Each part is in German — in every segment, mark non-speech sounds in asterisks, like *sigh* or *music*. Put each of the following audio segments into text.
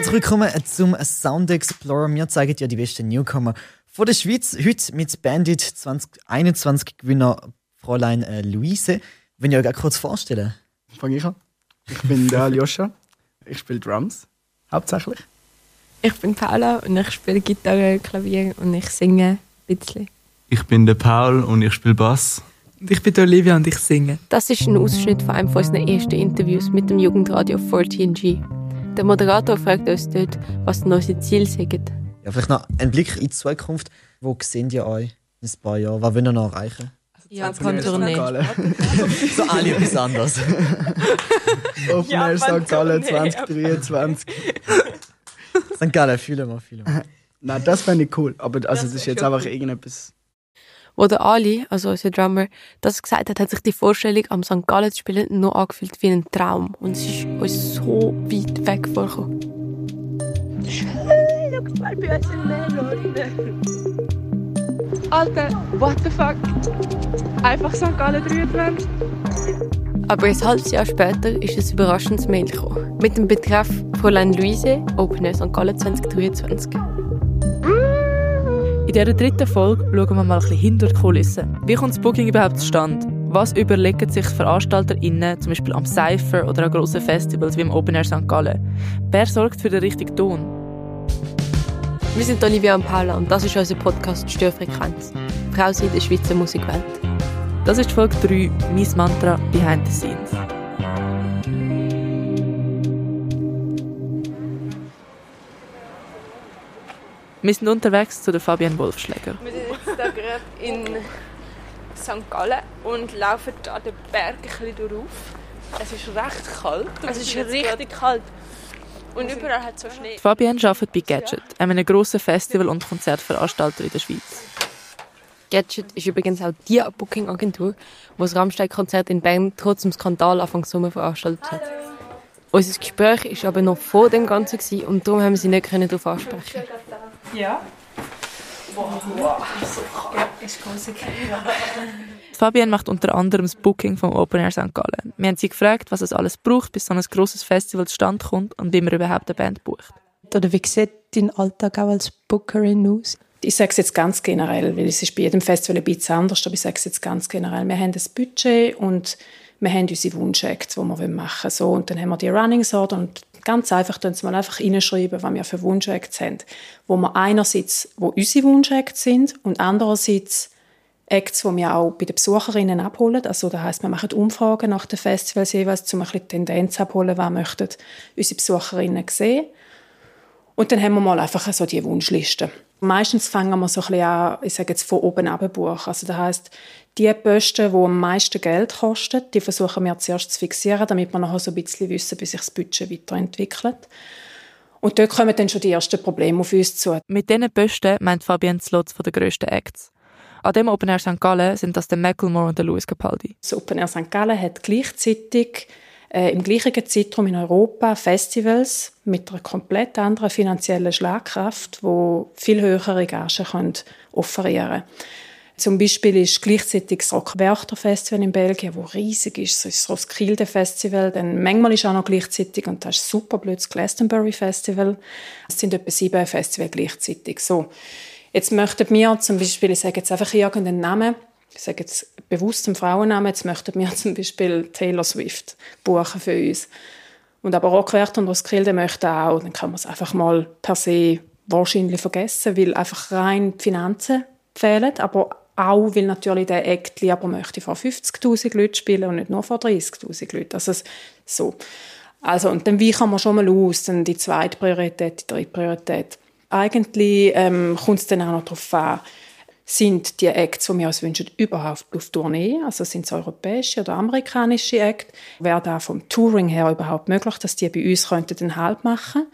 Herzlich willkommen zum Sound Explorer. Wir zeigen dir die besten Newcomer von der Schweiz. Heute mit Bandit 2021 Gewinner Fräulein äh, Luise. Wenn ihr euch kurz vorstellen. Fange ich an. Ich bin der Aljoscha. Ich spiele Drums, hauptsächlich. Ich bin Paula und ich spiele Gitarre, Klavier und ich singe ein bisschen. Ich bin der Paul und ich spiele Bass. Und ich bin Olivia und ich singe. Das ist ein Ausschnitt von einem unserer ersten Interviews mit dem Jugendradio 14G. Der Moderator fragt uns dort, was unsere Ziele sind. Ja, vielleicht noch ein Blick in die Zukunft. Wo seht ihr euch in ein paar Jahren? Was wollt ihr noch erreichen? Japan-Tournee. *laughs* so alle etwas anderes. Open Air St. Gallen 2023. St. Gallen, fühlen wir, fühlen wir. *laughs* Nein, das fände ich cool. Aber also, das ist jetzt einfach irgendetwas. Wo der Ali, also unser Drummer, das gesagt hat, hat sich die Vorstellung, am St. Gallen zu spielen, nur angefühlt wie ein Traum. Und es ist uns so weit weg vorgekommen. Schau mal bei uns in Melon. Alter, what the fuck? Einfach St. Gallen 23. Aber ein halbes Jahr später ist ein überraschendes Mail gekommen. Mit dem Betreff Fräulein Luise, Open Air St. Gallen 2023. In dieser dritten Folge schauen wir mal ein bisschen hinter die Kulissen. Wie kommt das Booking überhaupt zustande? Was überlegen sich VeranstalterInnen, zum Beispiel am Cypher oder an grossen Festivals wie im Open Air St. Gallen? Wer sorgt für den richtigen Ton? Wir sind Olivia und Paula und das ist unser Podcast Störfrequenz. Frau in der Schweizer Musikwelt. Das ist Folge 3, mein Mantra Behind the Scenes. Wir sind unterwegs zu der Fabian Wolfschläger. Wir sind jetzt da gerade in St. Gallen und laufen da den Berg ein bisschen durch. Es ist recht kalt. Es ist richtig kalt. Und überall hat es so Schnee. Fabian arbeitet bei Gadget, einem grossen Festival- und Konzertveranstalter in der Schweiz. Gadget ist übrigens auch die Booking-Agentur, die das Rammstein-Konzert in Bern trotz dem Skandal Anfang Sommer veranstaltet hat. Unser Gespräch war aber noch vor dem Ganzen gewesen, und darum haben wir sie nicht darauf ansprechen Ja. Fabian macht unter anderem das Booking vom Open Air St. Gallen. Wir haben sie gefragt, was es alles braucht, bis so ein grosses Festival zustande kommt und wie man überhaupt eine Band bucht. Oder wie sieht dein Alltag auch als Bookerin aus? Ich sage es jetzt ganz generell, weil es ist bei jedem Festival ein bisschen anders, aber ich sage es jetzt ganz generell. Wir haben ein Budget und wir haben unsere Wunschacts, die wir machen wollen. So, und dann haben wir die Runnings Order und ganz einfach tun sie mal einfach reinschreiben, was wir für Wunschacts haben. Wo wir einerseits, wo unsere Wunschacts sind und andererseits Acts, die wir auch bei den Besucherinnen abholen. Also das heisst, wir machen Umfragen nach den Festivals jeweils, um ein bisschen Tendenz abholen, was möchten unsere Besucherinnen sehen. Und dann haben wir mal einfach so die Wunschliste. Meistens fangen wir so ein bisschen an, ich sage jetzt von oben ab buchen. Also das heisst, die Posten, die am meisten Geld kosten, die versuchen wir zuerst zu fixieren, damit wir nachher so ein bisschen wissen, wie sich das Budget weiterentwickelt. Und dort kommen dann schon die ersten Probleme auf uns zu. Mit diesen Posten meint Fabian Slots von den grössten Acts. An dem Open Air St. Gallen sind das der Macklemore und der Louis Capaldi. Das Open Air St. Gallen hat gleichzeitig äh, im gleichen Zeitraum in Europa Festivals mit einer komplett anderen finanziellen Schlagkraft, wo viel höhere Gagen können offerieren können. Zum Beispiel ist gleichzeitig das Rockwerchter Festival in Belgien, wo riesig ist, das ist das Roskilde Festival, dann manchmal ist auch noch gleichzeitig, und das ist super blöd, das Glastonbury Festival. Es sind etwa sieben Festivals gleichzeitig. So. Jetzt möchten wir zum Beispiel, ich sage jetzt einfach irgendeinen Namen, ich sage jetzt bewusst einen Frauennamen, jetzt möchten wir *laughs* zum Beispiel Taylor Swift buchen für uns. Und aber Rockwerchter und Roskilde möchten auch, dann kann man es einfach mal per se wahrscheinlich vergessen, weil einfach rein die Finanzen fehlen, aber auch, weil natürlich der Act lieber möchte vor 50'000 Leuten spielen und nicht nur vor 30'000 Leuten. Also so. Also, und dann weichen wir schon mal aus, dann die zweite Priorität, die dritte Priorität. Eigentlich ähm, kommt es dann auch noch darauf an, sind die Acts, die wir uns wünschen, überhaupt auf Tournee? Also sind es europäische oder amerikanische Acts? Wäre da vom Touring her überhaupt möglich, dass die bei uns könnten den Halt machen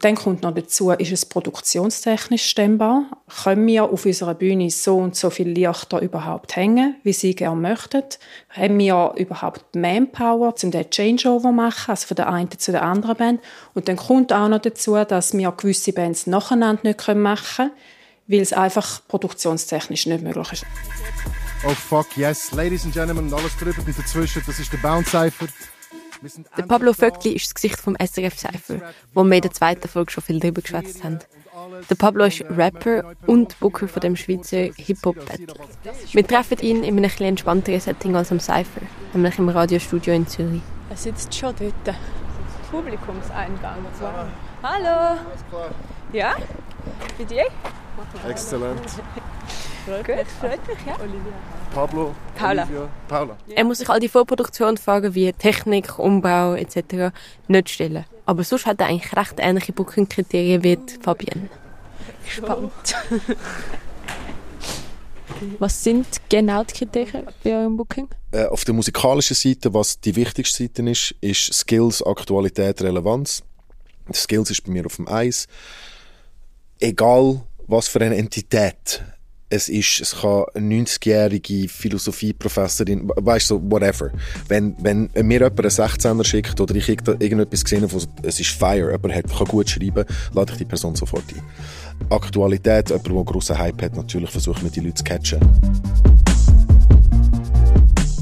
Dann kommt noch dazu, ist es produktionstechnisch stemmbar? Können wir auf unserer Bühne so und so viele Lichter überhaupt hängen, wie sie gerne möchten? Haben wir überhaupt Manpower, um den Changeover zu machen, also von der einen zu der anderen Band? Und dann kommt auch noch dazu, dass wir gewisse Bands nacheinander nicht machen können, weil es einfach produktionstechnisch nicht möglich ist. Oh fuck yes, Ladies and Gentlemen, alles drüber und dazwischen, das ist der Bounce Cypher. Der Pablo Vöckli ist das Gesicht vom SRF Cypher, wo wir in der zweiten Folge schon viel darüber geschwätzt haben. Der Pablo ist Rapper und Booker von dem Schweizer Hip-Hop-Battle. Wir treffen ihn in einem etwas entspannteren Setting als am Cypher, nämlich im Radiostudio in Zürich. Er sitzt schon dort. Publikumseingang. Hallo. Ja? Bei dir? Exzellent. Gut, freut mich, ja. Pablo, Paula. Olivia, Paula. Er muss sich all die Vorproduktionsfragen wie Technik, Umbau etc. nicht stellen. Aber sonst hat er eigentlich recht ähnliche Booking-Kriterien wie die Fabienne. Spannend. *laughs* Was sind genau die Kriterien bei eurem Booking? Äh, auf der musikalischen Seite, was die wichtigste Seite ist, ist Skills, Aktualität, Relevanz. Skills ist bei mir auf dem Eis. Egal, was für eine Entität es ist, es kann eine 90-jährige Philosophieprofessorin, weißt du, so, whatever. Wenn, wenn mir jemand einen 16er schickt oder ich irgendetwas gesehen habe, es ist Fire, jemand hat, kann gut schreiben, lade ich die Person sofort ein. Aktualität, jemand, der einen grossen Hype hat, natürlich versuchen wir die Leute zu catchen.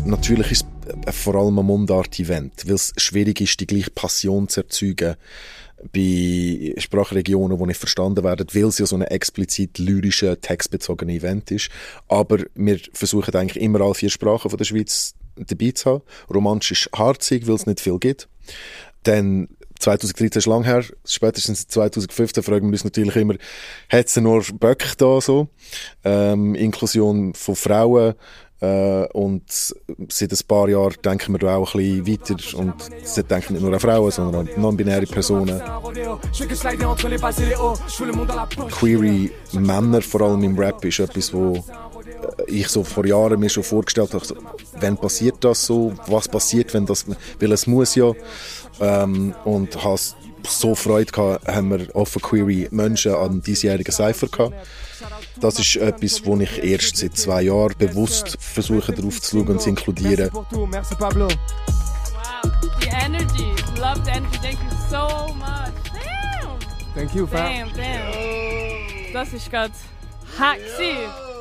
Natürlich ist es vor allem ein Mundart-Event, weil es schwierig ist, die gleiche Passion zu erzeugen bei Sprachregionen, die nicht verstanden werden, weil es ja so ein explizit lyrischer, textbezogener Event ist. Aber wir versuchen eigentlich immer alle vier Sprachen von der Schweiz dabei zu haben. Romantisch ist harzig, weil es nicht viel gibt. Dann 2013 ist lang her, spätestens 2015 fragen wir uns natürlich immer, hat es nur Böcke da so? Ähm, Inklusion von Frauen, äh, und seit ein paar Jahren denken wir da auch ein bisschen weiter und sie denken nicht nur an Frauen, sondern an non-binäre Personen. Query Männer, vor allem im Rap, ist etwas, wo äh, ich so vor Jahren mir schon vorgestellt habe, wenn passiert das so, was passiert, wenn das, weil es muss ja, ähm, und habe so Freude gehabt, haben wir offen Query Menschen an diesjährigen Cypher gehabt. Das ist etwas, wo ich erst seit zwei Jahren bewusst versuche, darauf zu schauen und zu inkludieren. Wow, the energy. Love the energy. Thank you so much. Damn. Thank you, fam. Damn, damn. Das ist gerade hack.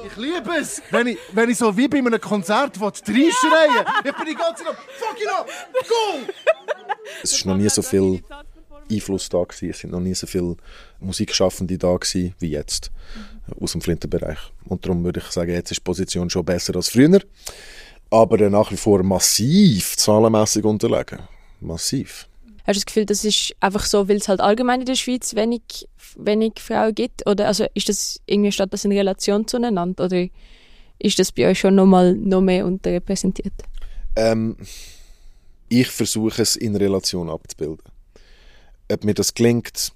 Ich liebe es, wenn ich, wenn ich so wie bei einem Konzert reinschreien Ich bin die ganze Zeit fucking up, go! Es ist noch nie so viel Einfluss da gewesen. Es sind noch nie so viele Musikschaffende da gewesen wie jetzt aus dem Flintenbereich. Und darum würde ich sagen, jetzt ist die Position schon besser als früher. Aber nach wie vor massiv zahlenmässig unterlegen. Massiv. Hast du das Gefühl, das ist einfach so, weil es halt allgemein in der Schweiz wenig, wenig Frauen gibt? Oder also ist das irgendwie statt das in Relation zueinander? Oder ist das bei euch schon nochmal noch mehr unterrepräsentiert? Ähm, ich versuche es in Relation abzubilden. Ob mir das gelingt,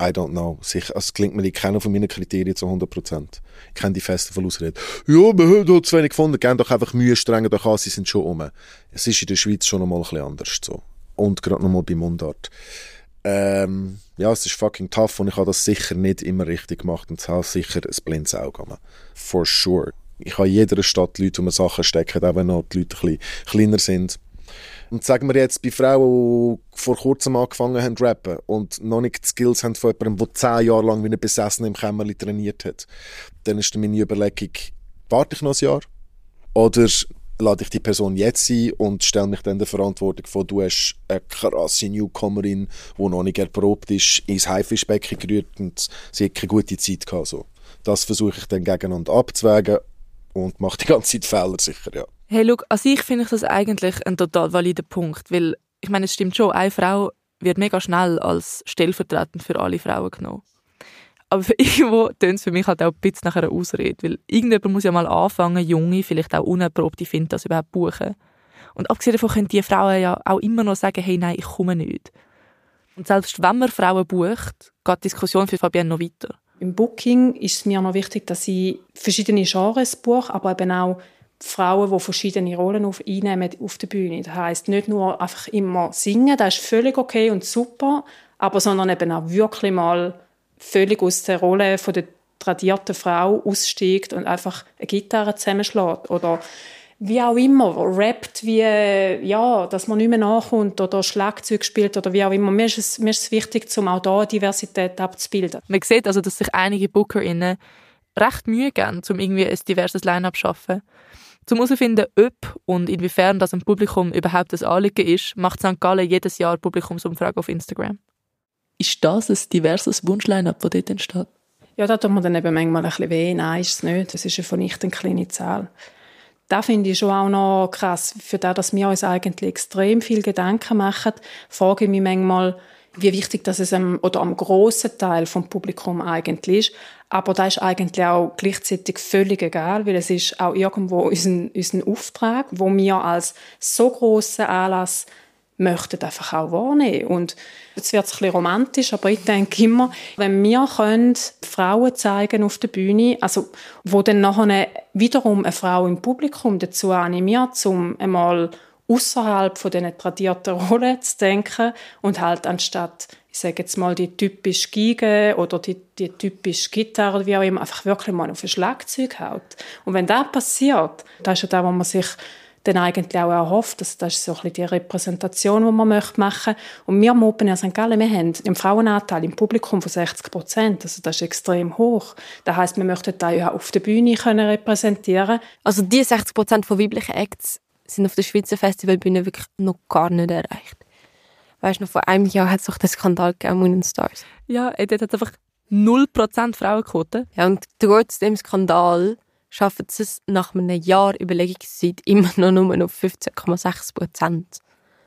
I don't know. Sicher, also es klingt mir, ich kenne von meinen Kriterien zu 100%. Ich kenne die Festival-Ausrede. Ja, wir haben dort zu wenig gefunden. Gehen doch einfach Mühe, strengen doch an, sie sind schon um. Es ist in der Schweiz schon nochmal ein bisschen anders so. Und gerade nochmal bei Mundart. Ähm, ja, es ist fucking tough und ich habe das sicher nicht immer richtig gemacht und es hat sicher ein blindes Auge. For sure. Ich habe in jeder Stadt Leute, die mir Sachen stecken, auch wenn noch die Leute ein bisschen kleiner sind. Und sagen wir jetzt bei Frauen, die vor kurzem angefangen haben zu rappen und noch nicht die Skills haben von jemandem, der zehn Jahre lang wie ein Besessener im Kämmerli trainiert hat, dann ist meine Überlegung, warte ich noch ein Jahr? Oder lade ich die Person jetzt ein und stelle mich dann der Verantwortung vor, du hast eine krasse Newcomerin, die noch nicht erprobt ist, ins Haifischbecken gerührt und sie hat keine gute Zeit gehabt. Das versuche ich dann gegeneinander abzuwägen und mache die ganze Zeit Fehler sicher, ja. Hey, look, an sich finde ich das eigentlich ein total valider Punkt, weil ich meine, es stimmt schon, eine Frau wird mega schnell als stellvertretend für alle Frauen genommen. Aber für *laughs* irgendwo tönt es für mich halt auch ein bisschen nach einer Ausrede, weil irgendjemand muss ja mal anfangen, junge, vielleicht auch unerprobte finden, das überhaupt buchen. Und abgesehen davon können die Frauen ja auch immer noch sagen, hey, nein, ich komme nicht. Und selbst wenn man Frauen bucht, geht die Diskussion für Fabienne noch weiter. Im Booking ist es mir noch wichtig, dass ich verschiedene Genres buche, aber eben auch Frauen, die verschiedene Rollen auf, einnehmen auf der Bühne. Das heisst, nicht nur einfach immer singen, das ist völlig okay und super, aber sondern eben auch wirklich mal völlig aus der Rolle von der tradierten Frau aussteigt und einfach eine Gitarre zusammenschlägt oder wie auch immer, rappt, wie, ja, dass man nicht mehr nachkommt oder Schlagzeug spielt oder wie auch immer. Mir ist es, mir ist es wichtig, um auch da Diversität abzubilden. Man sieht also, dass sich einige BookerInnen recht Mühe geben, um irgendwie ein diverses Line-Up zu schaffen. Um herauszufinden, ob und inwiefern das im Publikum überhaupt das Anliegen ist, macht St. Gallen jedes Jahr Publikumsumfrage auf Instagram. Ist das ein diverses Wunschline-up, das dort entsteht? Ja, da tut man dann eben manchmal ein bisschen weh. Nein, ist es nicht. Das ist eine vernichtend kleine Zahl. Da finde ich schon auch noch krass. Für das, dass wir uns eigentlich extrem viel Gedanken machen, frage ich mich manchmal, wie wichtig das es am, oder am grossen Teil vom Publikum eigentlich ist. Aber da ist eigentlich auch gleichzeitig völlig egal, weil es ist auch irgendwo unser, unser Auftrag, wo wir als so grossen Anlass möchten einfach auch wahrnehmen. Und jetzt wird es ein bisschen romantisch, aber ich denke immer, wenn wir können Frauen zeigen auf der Bühne, also wo dann nachher wiederum eine Frau im Publikum dazu animiert, um einmal außerhalb von diesen tradierten Rollen zu denken und halt anstatt ich sage jetzt mal die typische Geige oder die, die typische Gitarre wie auch immer einfach wirklich mal auf ein Schlagzeug haut. Und wenn das passiert, das ist ja das, was man sich dann eigentlich auch erhofft. Das, das ist so ein bisschen die Repräsentation, die man möchte machen Und wir am Open Air St. Gallen, wir haben einen Frauenanteil im Publikum von 60 Prozent. Also das ist extrem hoch. Das heißt, wir möchten da ja auf der Bühne können repräsentieren. Also die 60 Prozent von weiblichen Acts sind auf der Schweizer Festivalbühne wirklich noch gar nicht erreicht. Weißt du, noch vor einem Jahr hat es doch den Skandal gegeben, Moon Stars. Ja, ey, dort hat einfach 0% Frauenquote. Ja, und trotz dem Skandal schaffen sie es nach einem Jahr Überlegungszeit immer noch nur auf 15,6 Prozent.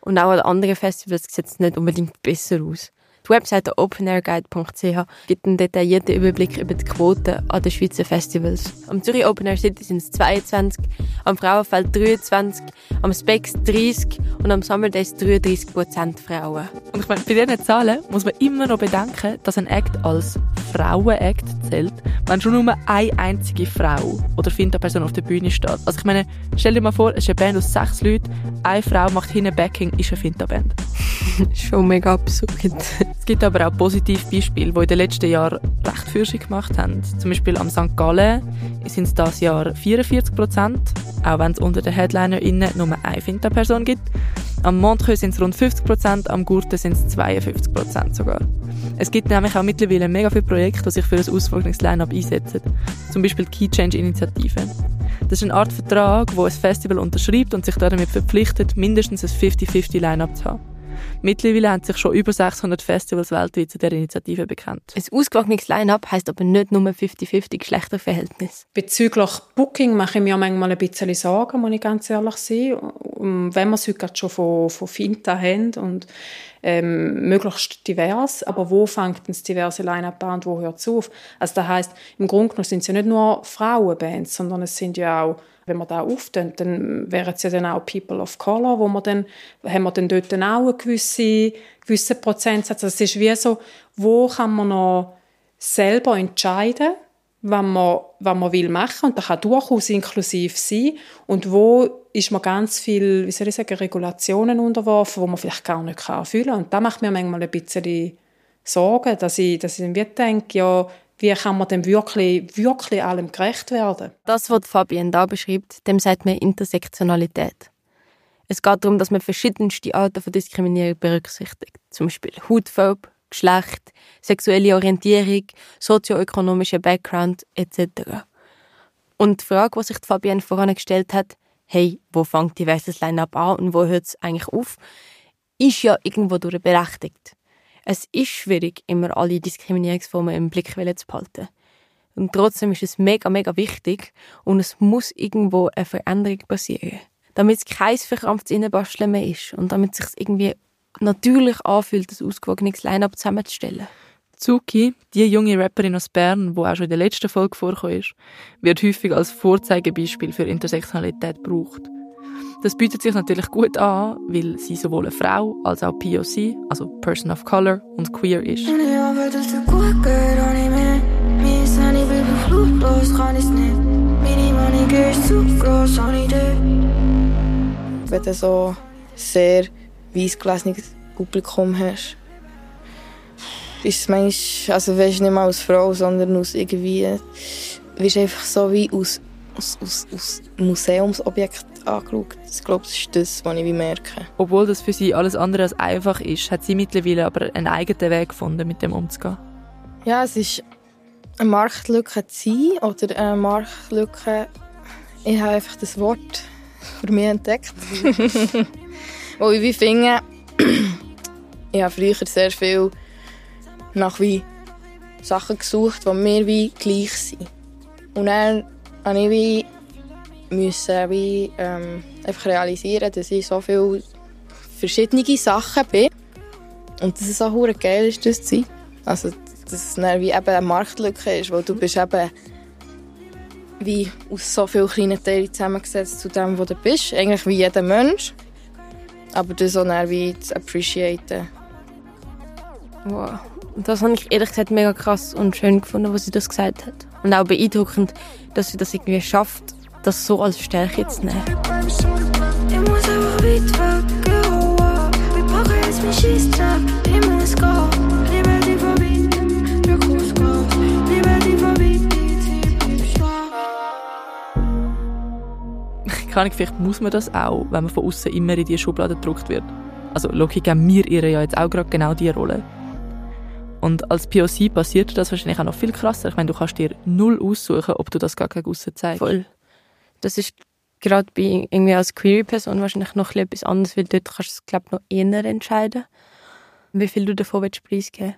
Und auch an anderen Festivals sieht es nicht unbedingt besser aus. Die Webseite openairguide.ch gibt einen detaillierten Überblick über die Quoten an den Schweizer Festivals. Am Zürich Open Air City sind es 22, am Frauenfeld 23, am Spex 30 und am Summer Days 33 Prozent Frauen. Und ich meine, bei diesen Zahlen muss man immer noch bedenken, dass ein Act als Frauen-Act zählt, wenn schon nur eine einzige Frau oder Finta-Person auf der Bühne steht. Also ich meine, stell dir mal vor, es ist eine Band aus sechs Leuten, eine Frau macht hinten Backing, ist eine Finta-Band. *laughs* schon mega absurd. Es gibt aber auch positive Beispiele, die in den letzten Jahren recht Forschung gemacht haben. Zum Beispiel am St. Gallen sind es dieses Jahr 44 Prozent, auch wenn es unter den HeadlinerInnen nur eine Finta-Person gibt. Am Montreux sind es rund 50 Prozent, am Gurten sind es 52 Prozent sogar. Es gibt nämlich auch mittlerweile mega viele Projekte, die sich für ein ausgewogenes Line-Up einsetzen. Zum Beispiel die Key Change Initiative. Das ist eine Art Vertrag, wo ein Festival unterschreibt und sich damit verpflichtet, mindestens ein 50-50 Line-Up zu haben. Mittlerweile haben sich schon über 600 Festivals weltweit zu dieser Initiative bekannt. Ein ausgewogenes Line-Up heisst aber nicht nur 50-50 Geschlechterverhältnis. Bezüglich Booking mache ich mir manchmal ein bisschen Sorgen, muss ich ganz ehrlich sein. Wenn wir es heute schon von, von Finta haben und ähm, möglichst divers, aber wo fängt das diverse Line-Up an und wo hört es auf? Also das heisst, im Grunde genommen sind es ja nicht nur Frauenbands, sondern es sind ja auch wenn man da auftun, dann wären es ja dann auch People of Color, wo man dann, haben wir dann dort auch einen gewissen, gewissen Prozentsatz. Also es ist wie so, wo kann man noch selber entscheiden, was man, was man will machen und das kann durchaus inklusiv sein und wo ist man ganz viel, wie soll ich sagen, Regulationen unterworfen, wo man vielleicht gar nicht erfüllen kann. Und da macht mir manchmal ein bisschen Sorgen, dass ich, dass ich dann denke, ja, wie kann man dem wirklich, wirklich allem gerecht werden? Das, was Fabienne da beschreibt, dem sagt man Intersektionalität. Es geht darum, dass man verschiedenste Arten von Diskriminierung berücksichtigt. Zum Beispiel Hautfarbe, Geschlecht, sexuelle Orientierung, sozioökonomischer Background etc. Und die Frage, die sich Fabienne vorangestellt hat, hey, wo fängt diverses Line-Up an und wo hört es eigentlich auf, ist ja irgendwo durch berechtigt es ist schwierig, immer alle Diskriminierungsformen im Blick zu behalten. Und trotzdem ist es mega, mega wichtig und es muss irgendwo eine Veränderung passieren. Damit es kein verkrampftes Innenbasteln mehr ist und damit es sich irgendwie natürlich anfühlt, das ausgewogenes Line-Up zusammenzustellen. Zuki, die junge Rapperin aus Bern, die auch schon in der letzten Folge ist, wird häufig als Vorzeigebeispiel für Intersektionalität gebraucht. Das bietet sich natürlich gut an, weil sie sowohl eine Frau als auch POC, also Person of Color, und queer ist. Wenn du so sehr weißgelesenes Publikum hast, ist es manchmal, also weißt nicht mal als Frau, sondern aus irgendwie, wirst einfach so wie aus, aus, aus, aus Museumsobjekt angeschaut. Ich glaube, das ist das, was ich merke. Obwohl das für sie alles andere als einfach ist, hat sie mittlerweile aber einen eigenen Weg gefunden, mit dem umzugehen. Ja, es ist eine Marktlücke zu sein oder eine Marktlücke ich habe einfach das Wort für mich entdeckt. *laughs* Wo ich wie finde, ich habe früher sehr viel nach wie Sachen gesucht, die mir wie gleich sind. Und dann habe ich wie müssen wie, ähm, einfach realisieren, dass ich so viele verschiedene Sachen bin. Und dass es auch geil ist, das zu sein. Also, dass es wie eben eine Marktlücke ist, weil du bist eben wie aus so vielen kleinen Teilen zusammengesetzt zu dem, wo du bist. Eigentlich wie jeder Mensch. Aber das auch dann wie zu appreciaten. Wow. Das habe ich ehrlich gesagt mega krass und schön gefunden, was sie das gesagt hat. Und auch beeindruckend, dass sie das irgendwie schafft, das so als Stärke zu nehmen. Ich die die Keine Ahnung, vielleicht muss man das auch, wenn man von außen immer in diese Schublade gedrückt wird. Also Loki geben wir ihr ja jetzt auch gerade genau diese Rolle. Und als POC passiert das wahrscheinlich auch noch viel krasser. Ich meine, du kannst dir null aussuchen, ob du das gar gegen aussen zeigst. Voll. Das ist gerade bei irgendwie als Query-Person wahrscheinlich noch etwas anderes, weil dort kannst du es, glaube noch eher entscheiden, wie viel du davon willst preisgeben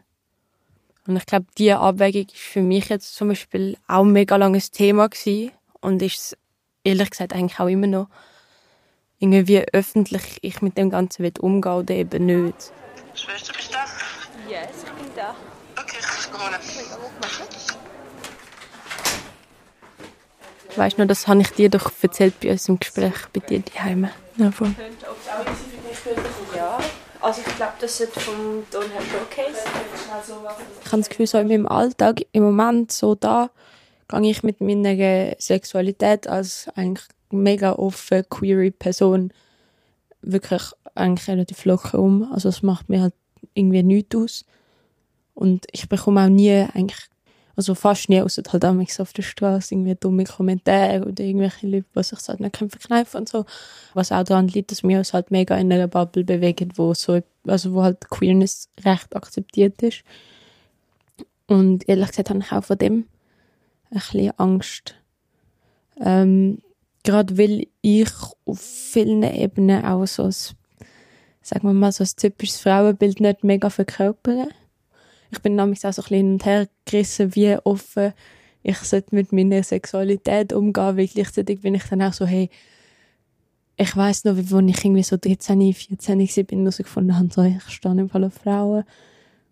Und ich glaube, diese Abwägung ist für mich jetzt zum Beispiel auch ein mega langes Thema gewesen und ist es ehrlich gesagt eigentlich auch immer noch. Irgendwie wie öffentlich ich mit dem Ganzen will umgehen oder eben nicht. Schwester, bist du da? Yes, ich bin da. Okay, ich komme holen. Weißt du noch, das habe ich dir doch erzählt bei uns im Gespräch bei dir daheim. Ja, voll. Ja, also ich glaube, das ist vom Donner Showcase. Ich habe das Gefühl, so in meinem Alltag, im Moment so da, gehe ich mit meiner Sexualität als eigentlich mega offen, queere Person wirklich eigentlich relativ locker um. Also es macht mir halt irgendwie nichts aus. Und ich bekomme auch nie eigentlich, also fast nie, außer halt auch auf der Straße, irgendwie dumme Kommentare oder irgendwelche Leute, die sich halt nicht verkneifen und so. Was auch daran liegt, dass wir uns halt mega in einer Bubble bewegen, wo so, also wo halt Queerness recht akzeptiert ist. Und ehrlich gesagt habe ich auch von dem ein bisschen Angst. Ähm, gerade weil ich auf vielen Ebenen auch so ein, sagen wir mal, so ein typisches Frauenbild nicht mega verkörpere. Ich bin nämlich auch so ein bisschen hin und her gerissen, wie offen ich sollte mit meiner Sexualität umgehen, weil gleichzeitig bin ich dann auch so, hey, ich weiss noch, wie wo ich irgendwie so 13, 14 war, bin herausgefunden habe, so, ich stehe im Fall auf Frauen.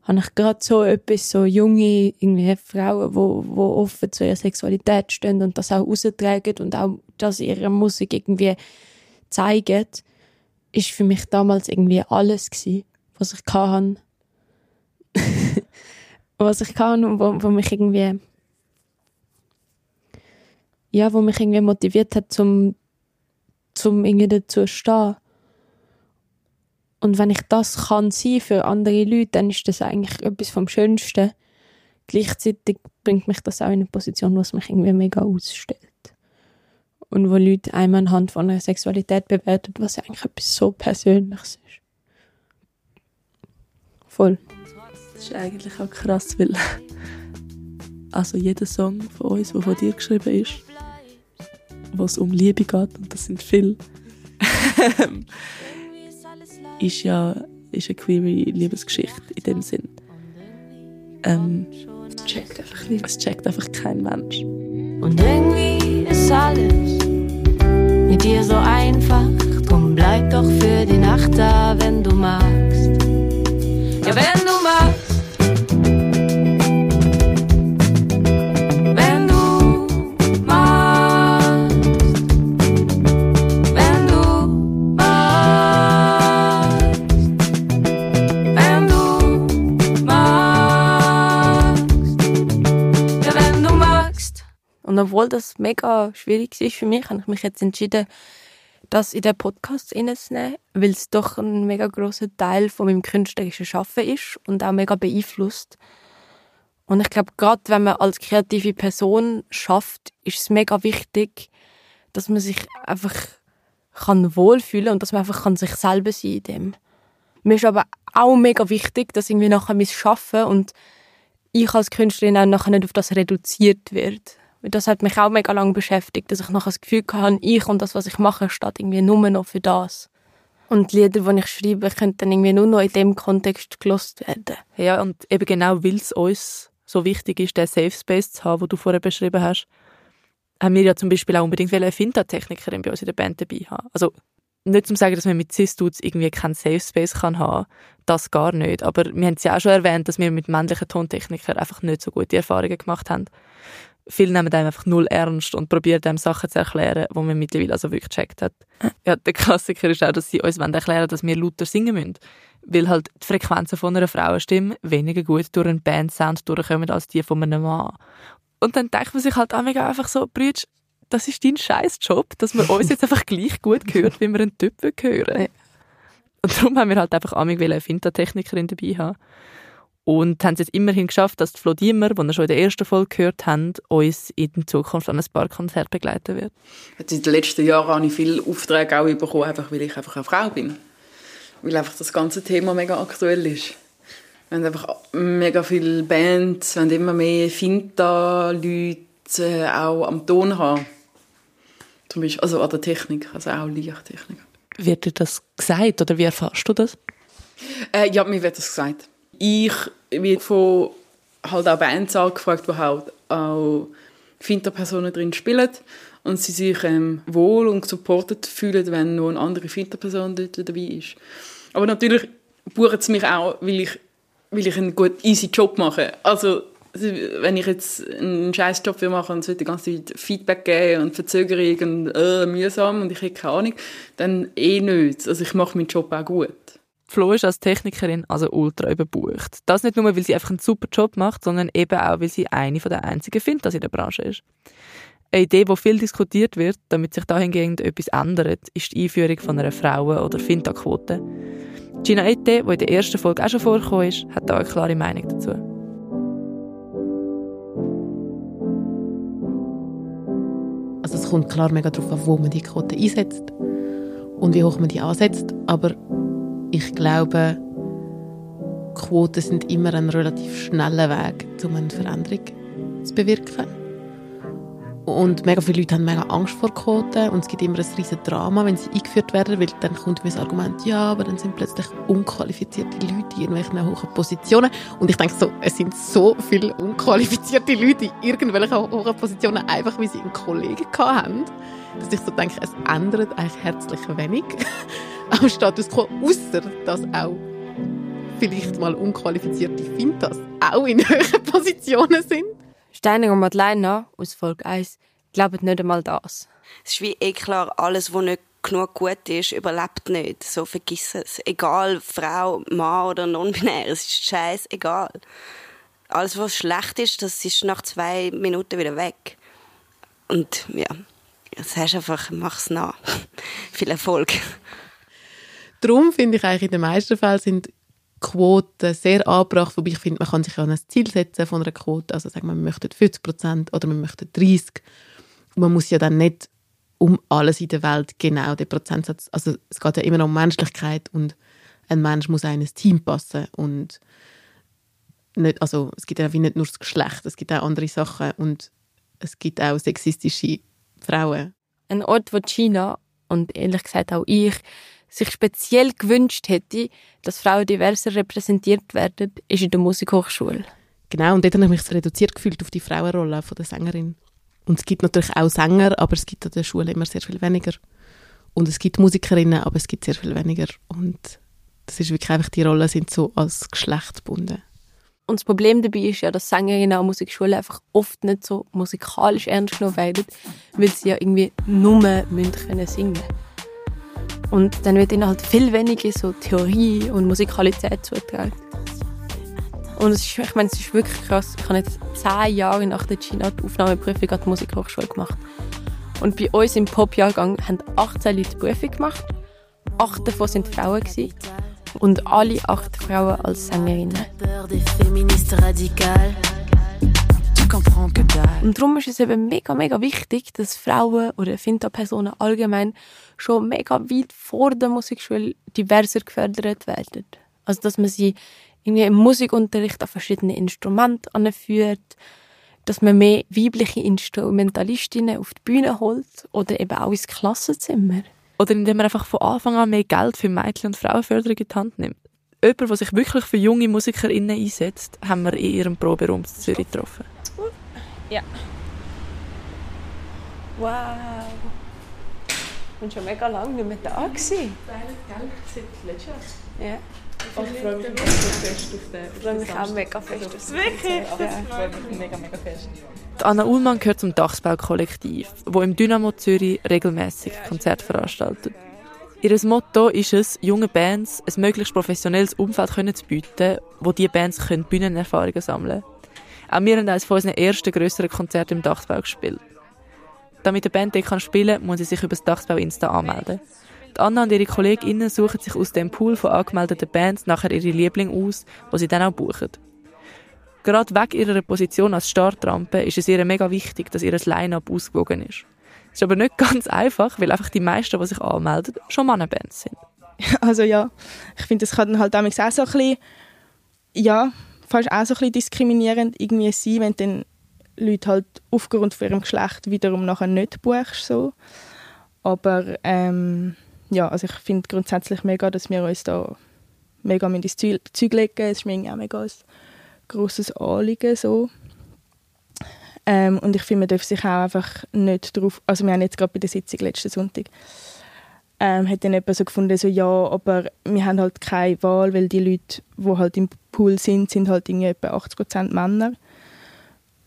Habe ich gerade so etwas, so junge irgendwie Frauen, wo, wo offen zu ihrer Sexualität stehen und das auch raustragen und auch das ihre Musik irgendwie zeigen, ist für mich damals irgendwie alles gewesen, was ich kann, *laughs* was ich kann und wo, wo mich irgendwie ja, wo mich irgendwie motiviert hat, zum, zum irgendwie dazu zu stehen. Und wenn ich das kann sein für andere Leute, dann ist das eigentlich etwas vom Schönsten. Gleichzeitig bringt mich das auch in eine Position, was mich irgendwie mega ausstellt. Und wo Leute einmal anhand von einer Sexualität bewerten, was ja eigentlich etwas so Persönliches ist. Voll. Das ist eigentlich auch krass, weil *laughs* also jeder Song von uns, der von dir geschrieben ist, wo es um Liebe geht, und das sind viele, *laughs* ist ja ist eine queere Liebesgeschichte in dem Sinn. Ähm, es checkt einfach nicht. Es checkt einfach kein Mensch. Und irgendwie ist alles mit dir so einfach. Drum bleib doch für die Nacht da, wenn du magst. Ja, wenn obwohl das mega schwierig ist für mich, habe ich mich jetzt entschieden, das in den Podcast reinzunehmen, weil es doch ein mega großer Teil von meinem künstlerischen Schaffen ist und auch mega beeinflusst. Und ich glaube, gerade wenn man als kreative Person schafft, ist es mega wichtig, dass man sich einfach kann wohlfühlen und dass man einfach kann sich selber sein in dem. Mir ist aber auch mega wichtig, dass irgendwie nachher mein Schaffen und ich als Künstlerin auch nachher nicht auf das reduziert wird. Das hat mich auch mega lange beschäftigt, dass ich nachher das Gefühl hatte, ich und das, was ich mache, steht irgendwie nur noch für das. Und die Lieder, die ich schreibe, könnten dann irgendwie nur noch in dem Kontext gelost werden. Ja, und eben genau, weil es uns so wichtig ist, den Safe Space zu haben, den du vorher beschrieben hast, haben wir ja zum Beispiel auch unbedingt eine Finta-Technikerin bei uns in der Band dabei haben. Also nicht zum sagen, dass man mit Cis-Dudes irgendwie keinen Safe Space kann haben, das gar nicht. Aber wir haben es ja auch schon erwähnt, dass wir mit männlichen Tontechnikern einfach nicht so gute Erfahrungen gemacht haben. Viele nehmen einem einfach null ernst und probieren dem Sachen zu erklären, die man mittlerweile also wirklich gecheckt hat. Ja, der Klassiker ist auch, dass sie uns erklären wollen, dass wir lauter singen müssen. Weil halt die Frequenzen von einer Frauenstimme weniger gut durch einen Bandsound durchkommen als die von einem Mann. Und dann denkt man sich halt auch einfach so, Brütsch, das ist dein scheiß Job, dass man uns jetzt einfach gleich gut hört, wie wir einen Typ hören. Und darum haben wir halt einfach amig eine Finta-Technikerin dabei haben. Und haben es jetzt immerhin geschafft, dass Flo Diemer, die wir schon in der ersten Folge gehört haben, uns in Zukunft an ein paar Konzerte begleiten wird. Jetzt in den letzten Jahren habe ich viele Aufträge auch bekommen, einfach weil ich einfach eine Frau bin. Weil einfach das ganze Thema mega aktuell ist. Wir haben einfach mega viele Bands, wir haben immer mehr Finta-Leute äh, auch am Ton haben. Zum Beispiel, also an der Technik, also auch Lichttechnik. Wird dir das gesagt oder wie erfährst du das? Äh, ja, mir wird das gesagt. Ich werde von halt auch Bands angefragt, die halt auch Finterpersonen drin spielen und sie sich ähm, wohl und supported fühlen, wenn noch eine andere Finterperson dort dabei ist. Aber natürlich buchen sie mich auch, weil ich, weil ich einen gut easy Job mache. Also wenn ich jetzt einen scheiß Job mache und es wird die ganze Zeit Feedback geben und Verzögerung und äh, mühsam und ich habe keine Ahnung, dann eh nicht. Also ich mache meinen Job auch gut. Flo ist als Technikerin also ultra überbucht. Das nicht nur, weil sie einfach einen super Job macht, sondern eben auch, weil sie eine der einzigen Fintas in der Branche ist. Eine Idee, die viel diskutiert wird, damit sich dahingehend etwas ändert, ist die Einführung von einer Frauen- oder Finta-Quote. Gina Ete, die in der ersten Folge auch schon vorgekommen ist, hat da eine klare Meinung dazu. Also es kommt klar mega darauf an, wo man die Quote einsetzt und wie hoch man die ansetzt. Aber ich glaube, Quoten sind immer ein relativ schneller Weg, um eine Veränderung zu bewirken. Und mega viele Leute haben mega Angst vor Quoten und es gibt immer ein riesiges Drama, wenn sie eingeführt werden, weil dann kommt mir das Argument, ja, aber dann sind plötzlich unqualifizierte Leute in irgendwelchen hohen Positionen. Und ich denke so, es sind so viele unqualifizierte Leute in irgendwelchen hohen Positionen, einfach weil sie einen Kollegen haben, dass ich so denke, es ändert eigentlich herzlich wenig *laughs* *laughs* am Status quo, außer dass auch vielleicht mal unqualifizierte Fintas auch in *laughs* hohen Positionen sind. Steiner und Madeleine aus Folge 1 glauben nicht einmal das. Es ist wie eh klar, alles, was nicht genug gut ist, überlebt nicht. So vergiss es. Egal, Frau, Mann oder non-binär, es ist scheiß egal. Alles, was schlecht ist, das ist nach zwei Minuten wieder weg. Und ja, das heißt einfach, mach's nach. *laughs* Viel Erfolg. Darum finde ich eigentlich in den meisten Fällen sind Quoten sehr angebracht, wobei ich finde, man kann sich ja ein Ziel setzen von einer Quote, also sagen wir, man möchte 50 Prozent oder man möchte 30. man muss ja dann nicht um alles in der Welt genau den Prozentsatz, also es geht ja immer noch um Menschlichkeit und ein Mensch muss in ein Team passen und nicht, also es gibt ja wie nicht nur das Geschlecht, es gibt auch andere Sachen und es gibt auch sexistische Frauen. Ein Ort, wo China und ehrlich gesagt auch ich sich speziell gewünscht hätte, dass Frauen diverser repräsentiert werden, ist in der Musikhochschule. Genau, und dort habe ich mich reduziert gefühlt auf die Frauenrolle von der Sängerin. Und es gibt natürlich auch Sänger, aber es gibt an der Schule immer sehr viel weniger. Und es gibt Musikerinnen, aber es gibt sehr viel weniger. Und das ist wirklich einfach, die Rollen sind so als Geschlecht gebunden. Und das Problem dabei ist ja, dass Sängerinnen an Musikschule einfach oft nicht so musikalisch ernst genommen werden, weil sie ja irgendwie nur singen können. Und dann wird ihnen halt viel weniger so Theorie und Musikalität zugetragen. Und es ist, ich meine, es ist wirklich krass. Ich habe jetzt zehn Jahre nach der China die Aufnahmeprüfung an die Musikhochschule gemacht. Und bei uns im Pop-Jahrgang haben 18 Leute die Prüfung gemacht. Acht davon waren Frauen. Gewesen. Und alle acht Frauen als Sängerinnen. Und darum ist es eben mega, mega wichtig, dass Frauen oder Finta-Personen allgemein schon mega weit vor der Musikschule diverser gefördert werden. Also, dass man sie irgendwie im Musikunterricht an verschiedene Instrumente anführt, dass man mehr weibliche Instrumentalistinnen auf die Bühne holt oder eben auch ins Klassenzimmer. Oder indem man einfach von Anfang an mehr Geld für Mädchen- und Frauenförderung in die Hand nimmt. Jemand, der sich wirklich für junge MusikerInnen einsetzt, haben wir in ihrem Proberaum in Zürich getroffen. Ja. Wow. Ich bin schon mega lange nicht mehr da. Gewesen. Ja. Also, ich freue mich mega fest auf den. Ich freue mich auch mega fest aufs Wirklich? Ja, Ich freue mich mega, mega fest. Die Anna Ullmann gehört zum Dachsbau-Kollektiv, wo im Dynamo Zürich regelmäßig Konzerte veranstaltet. Ihr Motto ist es, jungen Bands ein möglichst professionelles Umfeld zu bieten, wo diese Bands können Bühnenerfahrungen sammeln können. Auch wir haben eines von unseren ersten grösseren Konzerten im Dachsbau gespielt. Damit eine Band dort spielen kann, muss sie sich über das Dachsbau Insta anmelden. Die Anna und ihre KollegInnen suchen sich aus dem Pool von angemeldeten Bands nachher ihre Lieblinge aus, die sie dann auch buchen. Gerade wegen ihrer Position als Startrampe ist es ihr mega wichtig, dass ihr Line-Up ausgewogen ist. Ist aber nicht *laughs* ganz einfach, weil einfach die meisten, die sich anmelden, schon Mannenbands sind. Also ja, ich finde, das kann halt auch so ein bisschen, ja, fast auch so ein bisschen diskriminierend irgendwie sein, wenn dann Leute halt aufgrund von ihrem Geschlecht wiederum nachher nicht buchst, so. Aber ähm, ja, also ich finde grundsätzlich mega, dass wir uns da mega ins Zeug legen. Es ist mir auch mega ein grosses Anliegen, so. Ähm, und ich finde, man darf sich auch einfach nicht drauf... Also wir haben jetzt gerade bei der Sitzung letzten Sonntag ähm, hat dann jemand so gefunden, so ja, aber wir haben halt keine Wahl, weil die Leute, die halt im Pool sind, sind halt irgendwie etwa 80% Männer.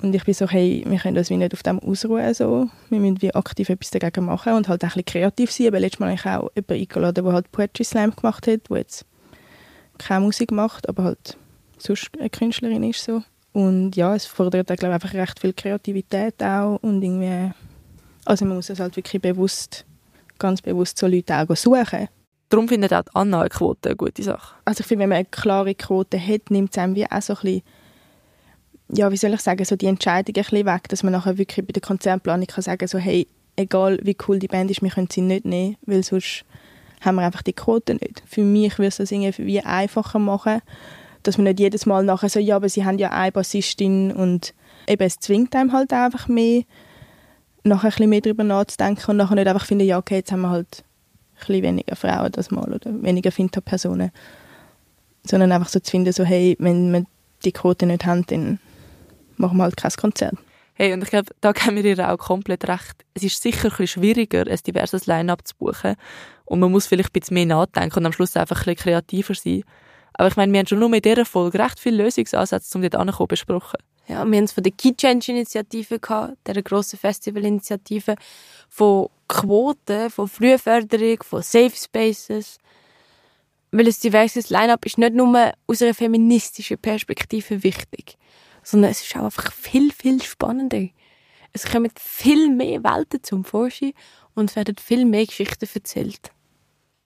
Und ich bin so, hey, wir können das wie nicht auf dem ausruhen, so. Wir müssen wie aktiv etwas dagegen machen und halt auch ein bisschen kreativ sein. Aber letztes Mal habe ich auch jemanden eingeladen, der halt Poetry Slam gemacht hat, der jetzt keine Musik macht, aber halt sonst eine Künstlerin ist, so. Und ja, es fordert, glaube ich, einfach recht viel Kreativität auch und irgendwie, also man muss es halt wirklich bewusst ganz bewusst so Leute auch suchen. Darum findet auch Anna eine Quote eine gute Sache. Also ich finde, wenn man eine klare Quote hat, nimmt es einem wie auch so ein bisschen, ja, wie soll ich sagen, so die Entscheidung ein bisschen weg, dass man nachher wirklich bei der Konzernplanung kann sagen so, hey, egal wie cool die Band ist, wir können sie nicht nehmen, weil sonst haben wir einfach die Quote nicht. Für mich würde es das irgendwie wie einfacher machen, dass man nicht jedes Mal nachher so, ja, aber sie haben ja eine Bassistin und eben, es zwingt einem halt einfach mehr, nachher ein bisschen mehr darüber nachzudenken und nachher nicht einfach finden, ja, okay, jetzt haben wir halt ein bisschen weniger Frauen das Mal oder weniger Finta-Personen. Sondern einfach so zu finden, so, hey, wenn wir die Quote nicht haben, dann machen wir halt kein Konzert. Hey, und ich glaube, da geben wir ihr auch komplett recht. Es ist sicher ein schwieriger, ein diverses Line-Up zu buchen. Und man muss vielleicht ein bisschen mehr nachdenken und am Schluss einfach ein bisschen kreativer sein. Aber ich meine, wir haben schon nur mit dieser Folge recht viele Lösungsansätze, um dort anzukommen, besprochen. Ja, wir haben es von der Key Change Initiative gehabt, der grossen Festivalinitiative, von Quoten, von Frühförderung, von Safe Spaces. Weil ein diverses Line-Up ist nicht nur aus einer feministischen Perspektive wichtig, sondern es ist auch einfach viel, viel spannender. Es kommen viel mehr Welten zum Vorschein und es werden viel mehr Geschichten erzählt.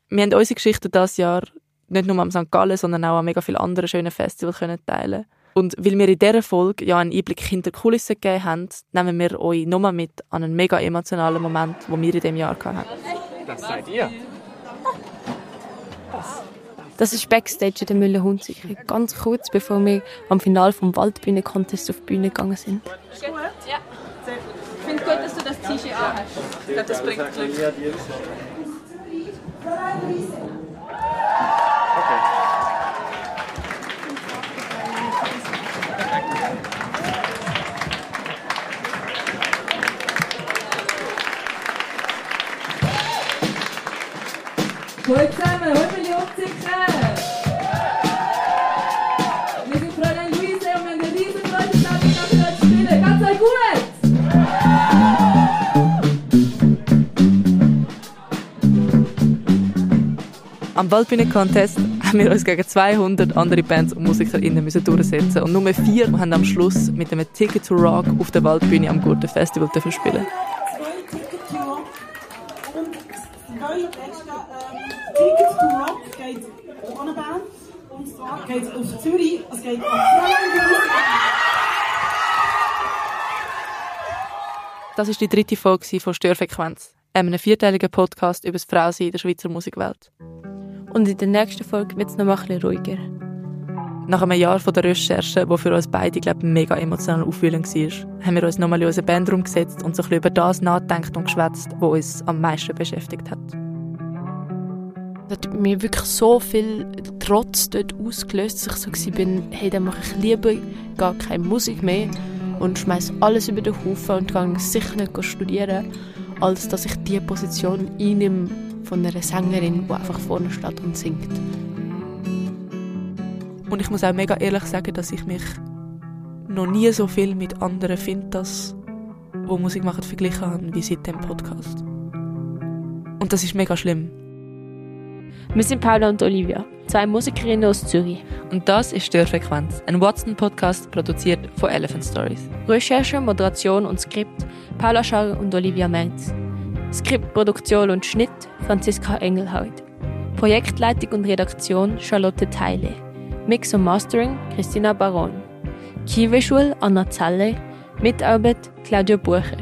Wir haben unsere Geschichten dieses Jahr nicht nur am St. Gallen, sondern auch an mega vielen anderen schönen Festivals können teilen Und weil wir in dieser Folge ja einen Einblick hinter die Kulissen gegeben haben, nehmen wir euch nochmal mit an einen mega emotionalen Moment, den wir in diesem Jahr hatten. Das seid ihr. Das ist Backstage in der Müller Hunziker. Ganz kurz bevor wir am Finale vom Waldbühnen-Contest auf die Bühne gegangen sind. Ist gut? Ja. Sehr gut. Ich finde gut, dass du das T-Shirt anhast. Ich glaube, das bringt Glück. Hallo zusammen, hallo Millionen Zicken! Wir sind Fräulein Luise und wir haben eine riesen Freude, dass wir nachher spielen. Ganz euch gut! Am Waldbühnen-Contest *laughs* haben wir uns gegen 200 andere Bands und MusikerInnen müssen durchsetzen und nur vier haben am Schluss mit einem Ticket to Rock auf der Waldbühne am Gurten Festival dürfen spielen. Tickets to Rock geht an eine Band. Und zwar geht es auf Zürich. Es geht an Fräulein Das ist die dritte Folge von Störfrequenz, einem vierteiligen Podcast über das Frausein in der Schweizer Musikwelt. Und in der nächsten Folge wird es noch mal ein bisschen ruhiger. Nach einem Jahr von der Recherche, wo für uns beide glaub, mega emotional aufwühlend war, haben wir uns nochmal in unseren Bandraum gesetzt und so ein bisschen über das nachgedacht und geschwätzt, was uns am meisten beschäftigt hat. Das hat mir wirklich so viel Trotz dort ausgelöst, dass ich so war, hey, dann mache ich lieber gar keine Musik mehr und schmeiß alles über den Haufen und gehe sicher nicht studieren, als dass ich diese Position einnehme von einer Sängerin, die einfach vorne steht und singt. Und ich muss auch mega ehrlich sagen, dass ich mich noch nie so viel mit anderen Fintas, die Musik machen, verglichen habe, wie seit dem Podcast. Und das ist mega schlimm. Wir sind Paula und Olivia, zwei Musikerinnen aus Zürich. Und das ist Störfrequenz, ein Watson-Podcast produziert von Elephant Stories. Recherche, Moderation und Skript Paula Scharr und Olivia Merz. Skript, Produktion und Schnitt Franziska Engelhardt. Projektleitung und Redaktion Charlotte Teile. Mix und Mastering Christina Baron. Kieweschul Anna Zalle. Mitarbeit Claudia Bucher.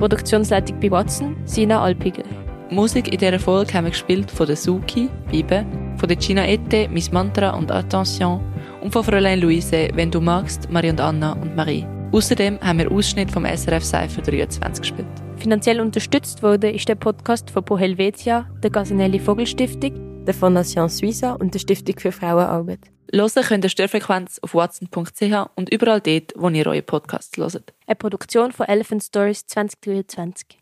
Produktionsleitung bei Watson Sina Alpiger. Musik in dieser Folge haben wir gespielt von der Suki, Bibe, von der Gina Ette, Miss Mantra und Attention und von Fräulein Luise, Wenn du magst, Marie und Anna und Marie. Außerdem haben wir Ausschnitt vom SRF Cypher 23 gespielt. Finanziell unterstützt wurde ist der Podcast von Pro Helvetia, der Gasinelli Vogelstiftung, der Fondation Suisse und der Stiftung für Frauenarbeit. Hören könnt ihr Störfrequenz auf watson.ch und überall dort, wo ihr eure Podcasts hört. Eine Produktion von Elephant Stories 2023.